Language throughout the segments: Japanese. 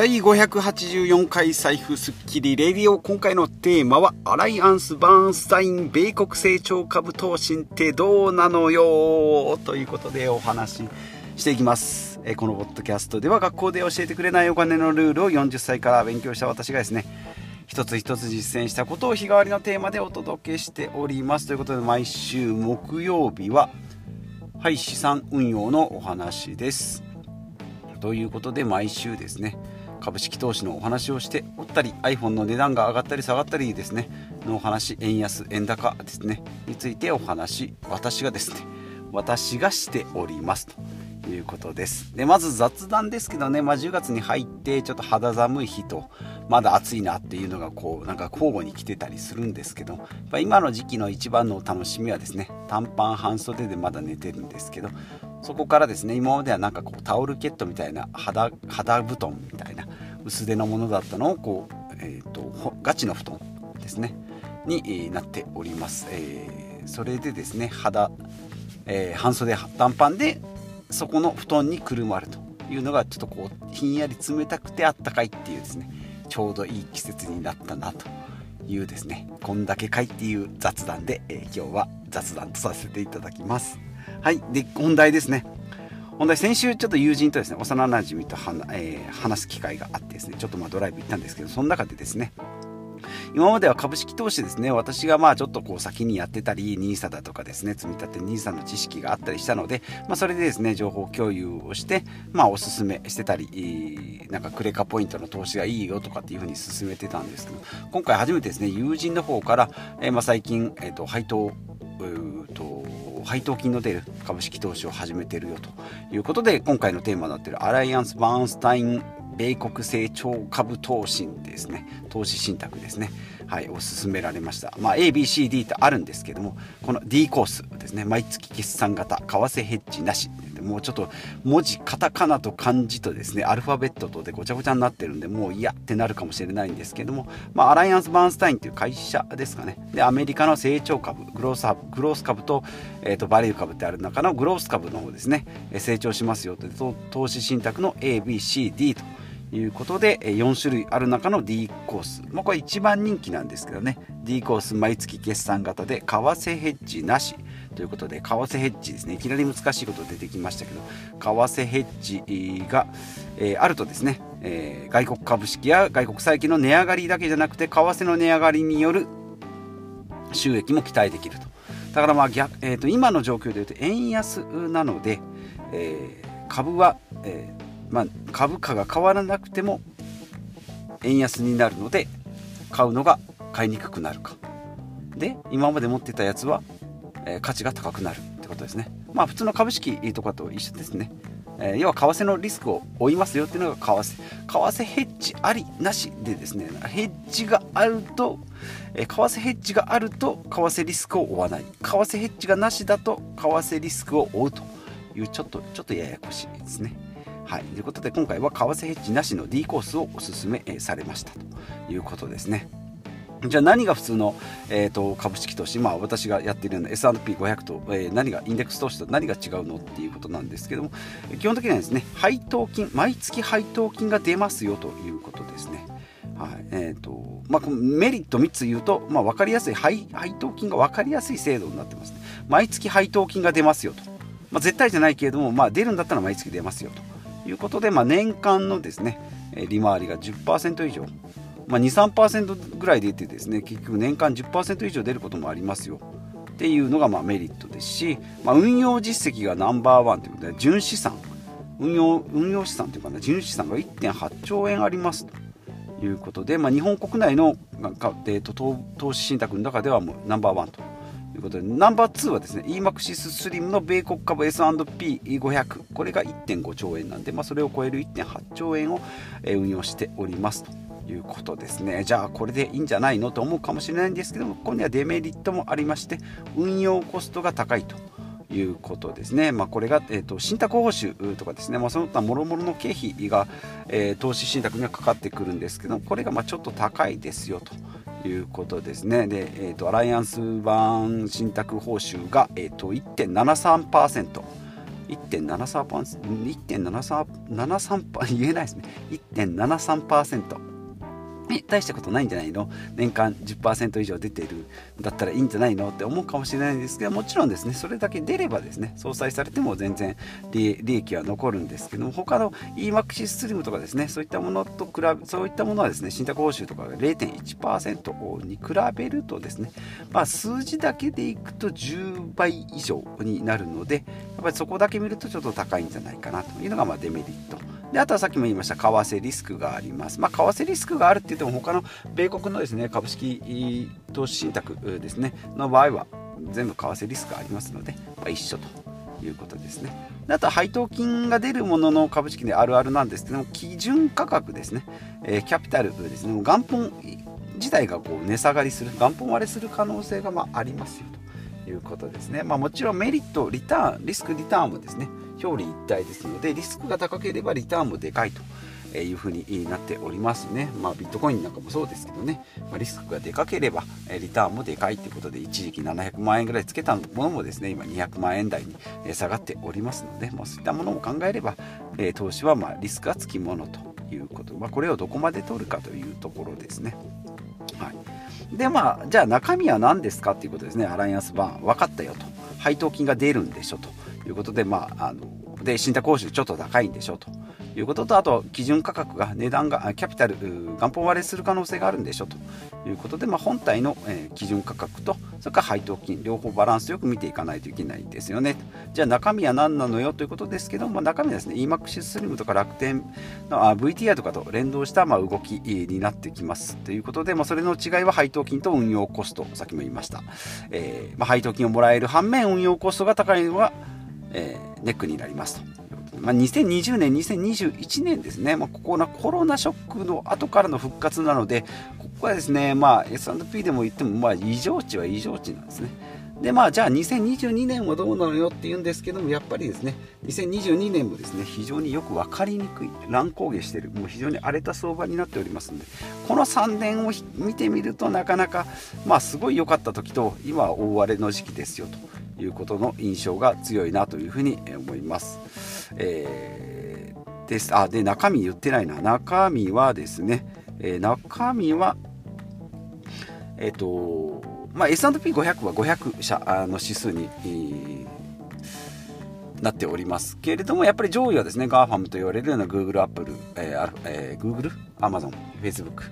第584回財布スッキリレディオ今回のテーマはアライアンス・バーンスタイン米国成長株投信ってどうなのよということでお話ししていきます。えこのポッドキャストでは学校で教えてくれないお金のルールを40歳から勉強した私がですね一つ一つ実践したことを日替わりのテーマでお届けしておりますということで毎週木曜日ははい資産運用のお話です。ということで毎週ですね株式投資のお話をしておったり iPhone の値段が上がったり下がったりですねのお話円安円高ですねについてお話私がですね私がしておりますということです。でまず雑談ですけどね、まあ、10月に入ってちょっと肌寒い日とまだ暑いなっていうのがこうなんか交互に来てたりするんですけどま今の時期の一番の楽しみはですね短パン半袖でまだ寝てるんですけどそこからですね今まではなんかこうタオルケットみたいな肌肌布団みたいな薄手のものだったのをこう、えーと、ガチの布団ですね。になっております、えー、それでですね肌、えー、半袖短パンでそこの布団にくるまるというのがちょっとこうひんやり冷たくてあったかいっていうですねちょうどいい季節になったなというですねこんだけかいっていう雑談で、えー、今日は雑談とさせていただきます。はい。で本題ですね。本題先週ちょっと友人とですね幼なじみとはな、えー、話す機会があってですねちょっとまあドライブ行ったんですけどその中でですね今までは株式投資ですね私がまあちょっとこう先にやってたり NISA だとかですね積み立て NISA の知識があったりしたので、まあ、それでですね情報共有をしてまあおすすめしてたりなんかクレカポイントの投資がいいよとかっていうふうに進めてたんですけど今回初めてですね友人の方から、えー、まあ最近、えー、と配当と配当金の出る株式投資を始めてるよということで今回のテーマになってるアライアンス・バーンスタイン米国成長株投信ですね。投資信託ですね。はいおすすめられました。まあ ABCD ってあるんですけどもこの D コースですね。毎月決算型為替ヘッジなし。もうちょっと文字カタカナと漢字とですねアルファベットとでごちゃごちゃになってるんでもう嫌ってなるかもしれないんですけども、まあ、アライアンス・バーンスタインという会社ですかね。でアメリカの成長株グロースグロース株と,、えーと、バリュー株ってある中のグロース株の方ですね。成長しますよと投資信託の ABCD ということで4種類ある中の D コース、まあ、これ一番人気なんですけどね。D コース毎月決算型で為替ヘッジなし。ということで為替ヘッジですね。いきなり難しいこと出てきましたけど為替ヘッジが、えー、あるとですね、えー、外国株式や外国債券の値上がりだけじゃなくて為替の値上がりによる収益も期待できると。だからまあ逆、えー、と今の状況でいうと円安なので、えー、株は、えーまあ、株価が変わらなくても円安になるので買うのが買いにくくなるかで今まで持ってたやつはえ価値が高くなるってことですね。まあ普通の株式とかと一緒ですね。え要は為替のリスクを負いますよっていうのが為替。為替ヘッジありなしでですね、ヘッジがあると、え為替ヘッジがあると為替リスクを負わない。為替ヘッジがなしだと為替リスクを負うというちょっとちょっとややこしいですね。はい、ということで今回は為替ヘッジなしの D コースをおすすめされましたということですね。じゃあ何が普通の、えーと、株式投資、まあ、私がやっているような S&P500 と、えー、何がインデックス投資と何が違うのっていうことなんですけども基本的にはですね配当金毎月配当金が出ますよということですね。はいえーとまあ、メリット3つ言うと、まあ、分かりやすい配配当金が分かりやすい制度になってますね。毎月配当金が出ますよと、まあ、絶対じゃないけれども、まあ、出るんだったら毎月出ますよということで、まあ、年間のですね利回りが10%以上。まあ、23%ぐらい出てですね結局年間10%以上出ることもありますよ。っていうのがまあメリットですし、まあ、運用実績がナンバーワンということで純資産。運用運用資産というかな純資産が1.8兆円あります。ということで、まあ、日本国内の、えー、と投資信託の中ではもうナンバーワンと。いうことでナンバー2はですね EMAXIS スリムの米国株 S&P500 これが1.5兆円なんで、まあ、それを超える1.8兆円を運用しております。ということですね。じゃあこれでいいんじゃないのと思うかもしれないんですけどもここにはデメリットもありまして運用コストが高いということですね、まあ、これが、えーと、信託報酬とかですね、まあ、その他もろもろの経費が、えー、投資信託にはかかってくるんですけどこれがまちょっと高いですよということですねで、えーと、アライアンス版信託報酬が、えーと、1.73%。1.73%、1.73%、言えないですね。1.73%。え大したことないんじゃないの？年間10%以上出ているだったらいいんじゃないの？って思うかもしれないんですけどもちろんですね。それだけ出ればですね相殺されても全然利益は残るんですけども他の EMAXIS スリムとかですねそういったものと比べそういったものはですね信託報酬とかが0.1%に比べるとですねまあ数字だけでいくと10倍以上になるのでやっぱりそこだけ見るとちょっと高いんじゃないかなというのがまデメリット。であとはさっきも言いました為替リスクがあります、まあ、為替リスクがあるって言っても他の米国のですね株式投資信託ですねの場合は全部為替リスクがありますので、まあ、一緒ということですね。あと配当金が出るものの株式であるあるなんですけども基準価格ですね、えー、キャピタルですね。元本自体がこう値下がりする元本割れする可能性がまありますよということですね、まあ、もちろんメリットリターンリスクリターンもですね表裏一体ですのでリスクが高ければリターンもでかいと。いうふうになっておりますね。まあ、ビットコインなんかもそうですけどね、まあ、リスクがでかければリターンもでかいということで一時期700万円ぐらいつけたものもですね今200万円台に下がっておりますので、まあ、そういったものも考えれば投資はまリスクがつきものということ、まあ、これをどこまで取るかというところですね。はい、でまあじゃあ中身は何ですかっていうことですねアライアンスバーン分かったよと配当金が出るんでしょとということで、まあ、あので信託報酬ちょっと高いんでしょうということとあと基準価格が値段がキャピタル元本割れする可能性があるんでしょうと。いうことで、まあ、本体の、え、基準価格とそれから配当金両方バランスよく見ていかないといけないですよね。じゃあ中身は何なのよ？ということですけど、まあ、中身はですね EMAX スリムとか楽天のあ VTR とかと連動した、まあ、動きになってきます。ということで、まあ、それの違いは配当金と運用コスト。さっきも言いました、えーまあ、配当金をもらえる反面運用コストが高いのはえー、ネックになりますと。まあ、2020年、2021年ですね、まあ、ここのコロナショックの後からの復活なので、ここはですね、まあ、S&P でも言っても、まあ、異常値は異常値なんですね。で、まあ、じゃあ2022年はどうなのよって言うんですけども、やっぱりですね、2022年もですね、非常によく分かりにくい、乱高下している、もう非常に荒れた相場になっておりますので、この3年を見てみるとなかなか、まあ、すごい良かった時と、今は大荒れの時期ですよと。いうことの印象が強いなというふうに思います。えー、です。あで中身言ってないな。中身はですね、えー、中身はえっ、ー、とまあ、S&P500 は500社の指数に、えー、なっておりますけれどもやっぱり上位はですね GAFAM と言われるような Google、Apple、えーえー、Google、Amazon、Facebook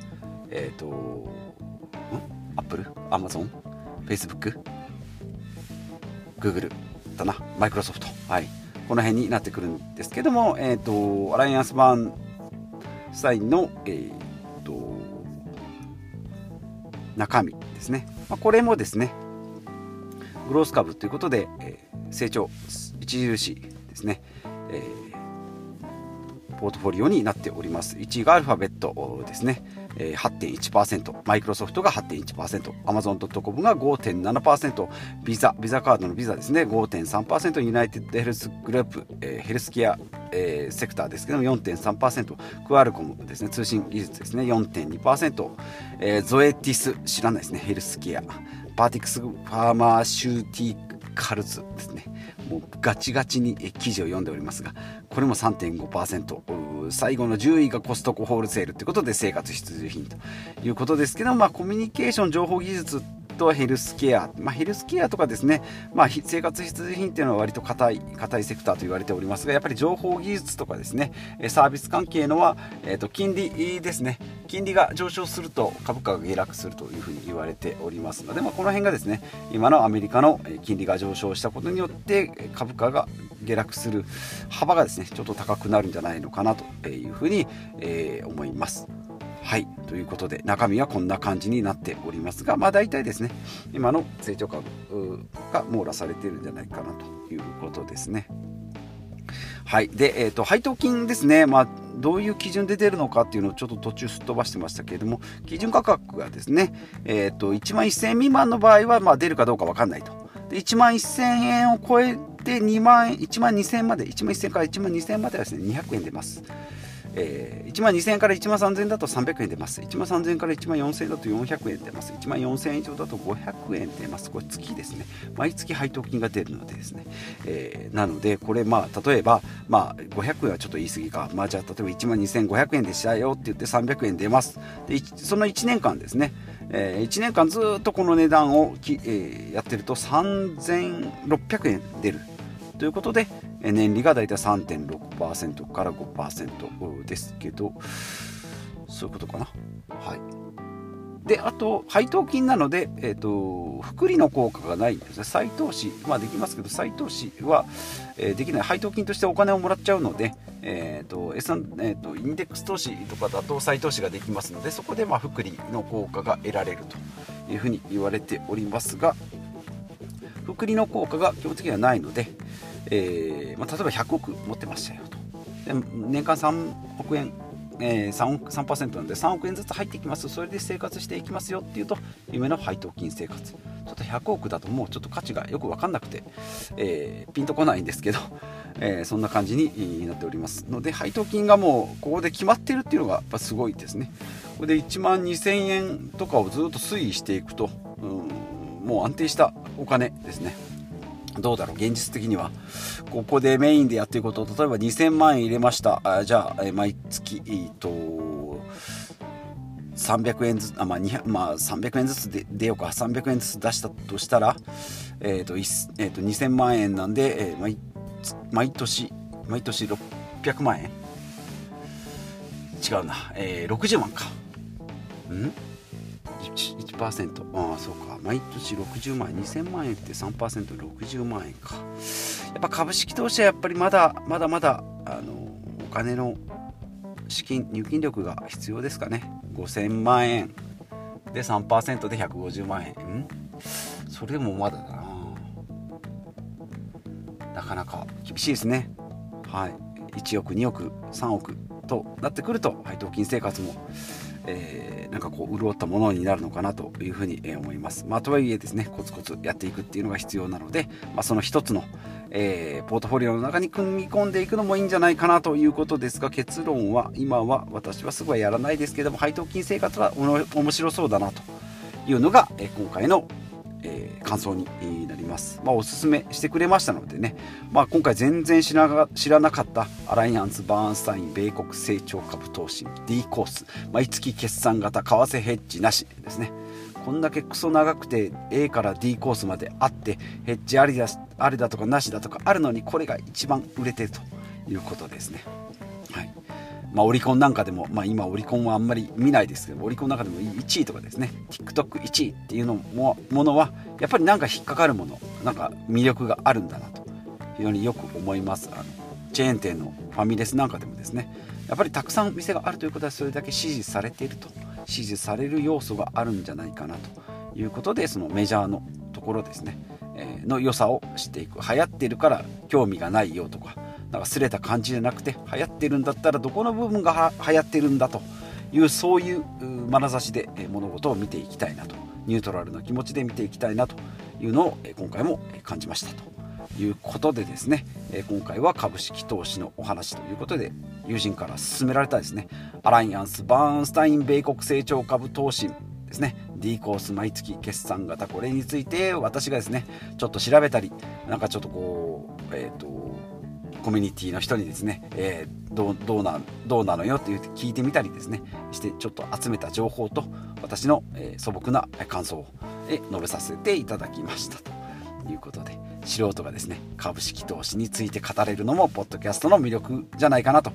えっ、ー、とん？Apple、Amazon、Facebook Google だな、マイクロソフト、はい、この辺になってくるんですけども、えーと、アライアンスバーンサインの、えーと、中身ですね、まあ、これもですね、グロース株ということで、えー、成長著しいですね、えー、ポートフォリオになっております。1位がアルファベットですね。え8.1%、マイクロソフトが8.1%、アマゾン .com が5.7%、ビザ、ビザカードのビザですね、5.3%、ユナイテッドヘルスグループ、えー、ヘルスケア、えー、セクターですけども4.3%、クアルコムですね、通信技術ですね、4.2%、えー、ゾエティス、知らないですね、ヘルスケア、バーティクスファーマーシューティカルズですね。もうガチガチに記事を読んでおりますが、これも3.5%、最後の10位がコストコホールセールということで生活必需品ということですけど、まあ、コミュニケーション情報技術とヘルスケア、まあ、ヘルスケアとかですね、まあ、生活必需品っていうのは割と硬い硬いセクターと言われておりますがやっぱり情報技術とかですねサービス関係のは、えー、と金利ですね金利が上昇すると株価が下落するというふうに言われておりますので、まあ、この辺がですね今のアメリカの金利が上昇したことによって株価が下落する幅がですねちょっと高くなるんじゃないのかなというふうに、えー、思います。はいということで中身はこんな感じになっておりますがまあ大体ですね今の成長株が網羅されているんじゃないかなということですね。はい。で、えーと、配当金ですね。まあどういう基準で出るのかっていうのをちょっと途中すっ飛ばしてましたけれども基準価格がですね、えーと、1万1000円未満の場合は、まあ、出るかどうか分かんないと。で1万1000円を超えて2万1万2000円まで1万1000円から1万2000円まではですね200円出ます。えー、1万2000円から1万3000円だと300円出ます。1万3000円から1万4000円だと400円出ます。1万4000円以上だと500円出ます。これ月ですね。毎月配当金が出るのでですね、えー、なのでこれまあ例えばまあ500円はちょっと言い過ぎか。まあじゃあ例えば1万2500円でしたよって言って300円出ます。でその1年間ですね。えー、1年間ずっとこの値段をき、えー、やってると3600円出る。ということで、年利がだいたい3.6%から5%ですけど、そういうことかな。はい。で、あと、配当金なので、えっ、ー、と、福利の効果がないんですね。再投資、まあできますけど、再投資は、えー、できない。配当金としてお金をもらっちゃうので、えっ、ー、と、えーと、インデックス投資とかだと再投資ができますので、そこで、まあ、福利の効果が得られるというふうに言われておりますが、福利の効果が基本的にはないので、えーまあ、例えば100億持ってましたよと。で年間3億円、えー、3, 3%なんで3億円ずつ入ってきます。それで生活していきますよっていうと夢の配当金生活。ちょっと100億だともうちょっと価値がよく分かんなくて、えー、ピンとこないんですけど、え、そんな感じになっております。ので配当金がもうここで決まってるっていうのがやっぱすごいですね。これで1万2000円とかをずっと推移していくと、うん、もう安定したお金ですね。どうだろう現実的には。ここでメインでやっていくこと。例えば2000万円入れました。あじゃあ、え毎月、えー、と300円ずつあ、まあまあ、300円ずつで出ようか。300円ずつ出したとしたら、えーとえー、と2000万円なんで、えー、毎毎年毎年600万円？違うな、えー、60万か。ん？1%, ああそうか。毎年60万円。2000万円って 3%60 万円か。やっぱ株式投資はやっぱりまだまだまだあのお金の資金入金力が必要ですかね。5000万円。で3%で150万円。ん？それでもまだだな。なかなか厳しいですね。はい。1億2億3億となってくると配当金生活もえー、なんかこう潤ったものになるのかなというふうに思います。まあ、とはいえですねコツコツやっていくっていうのが必要なので、まあ、その一つの、えー、ポートフォリオの中に組み込んでいくのもいいんじゃないかなということですが結論は今は私はすぐはやらないですけども配当金生活は面白そうだなというのが、え、今回のえー、感想になります。まあ、おすすめしてくれましたのでね、まあ、今回全然知ら知らなかったアライアンス・バーンスタイン米国成長株投資 D コース毎月決算型為替ヘッジなしですねこんだけクソ長くて A から D コースまであってヘッジありだありだとかなしだとかあるのにこれが一番売れてるということですね。はいまあ、オリコンなんかでも、まあ、今オリコンはあんまり見ないですけどオリコンの中でも1位とかですね。TikTok1 位っていうのもものはやっぱりなんか引っかかるものなんか魅力があるんだなと。非常によく思います。あのチェーン店のファミレスなんかでもですね。やっぱりたくさん店があるということはそれだけ支持されていると。支持される要素があるんじゃないかなと。いうことでそのメジャーのところですね、えー、の良さを知っていく。流行ってるから興味がないよとかなんかすれた感じじゃなくて流行ってるんだったらどこの部分が流行ってるんだと。いうそういう眼差しで物事を見ていきたいなと。ニュートラルな気持ちで見ていきたいなというのを今回も感じましたと。いうことでですね今回は株式投資のお話ということで友人から勧められたですねアライアンス・バーンスタイン米国成長株投資ですね D コース毎月決算型これについて私がですねちょっと調べたりなんかちょっとこうえっ、ー、とコミュニティの人にですね、えー、どうどうなどうなのよって聞いてみたりですねしてちょっと集めた情報と私の、えー、素朴な感想を、え述べさせていただきましたと。いうことで素人がですね株式投資について語れるのもポッドキャストの魅力じゃないかなと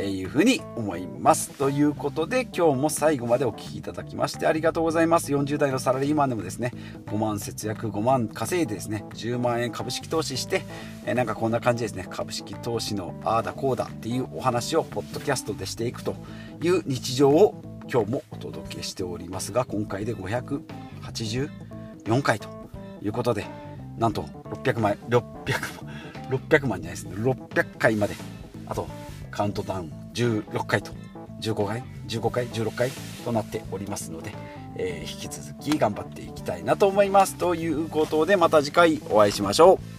いうふうに思います。ということで今日も最後までお聴きいただきましてありがとうございます。40代のサラリーマンでもですね。5万節約5万稼いでですね10万円株式投資してえなんかこんな感じですね。株式投資のああだこうだっていうお話をポッドキャストでしていくという日常を今日もお届けしておりますが今回で584回ということでなんと600枚600 600万じゃないですね。600回まで。あとカウントダウン16回と15回15回16回となっておりますので、えー、引き続き頑張っていきたいなと思います。ということでまた次回お会いしましょう。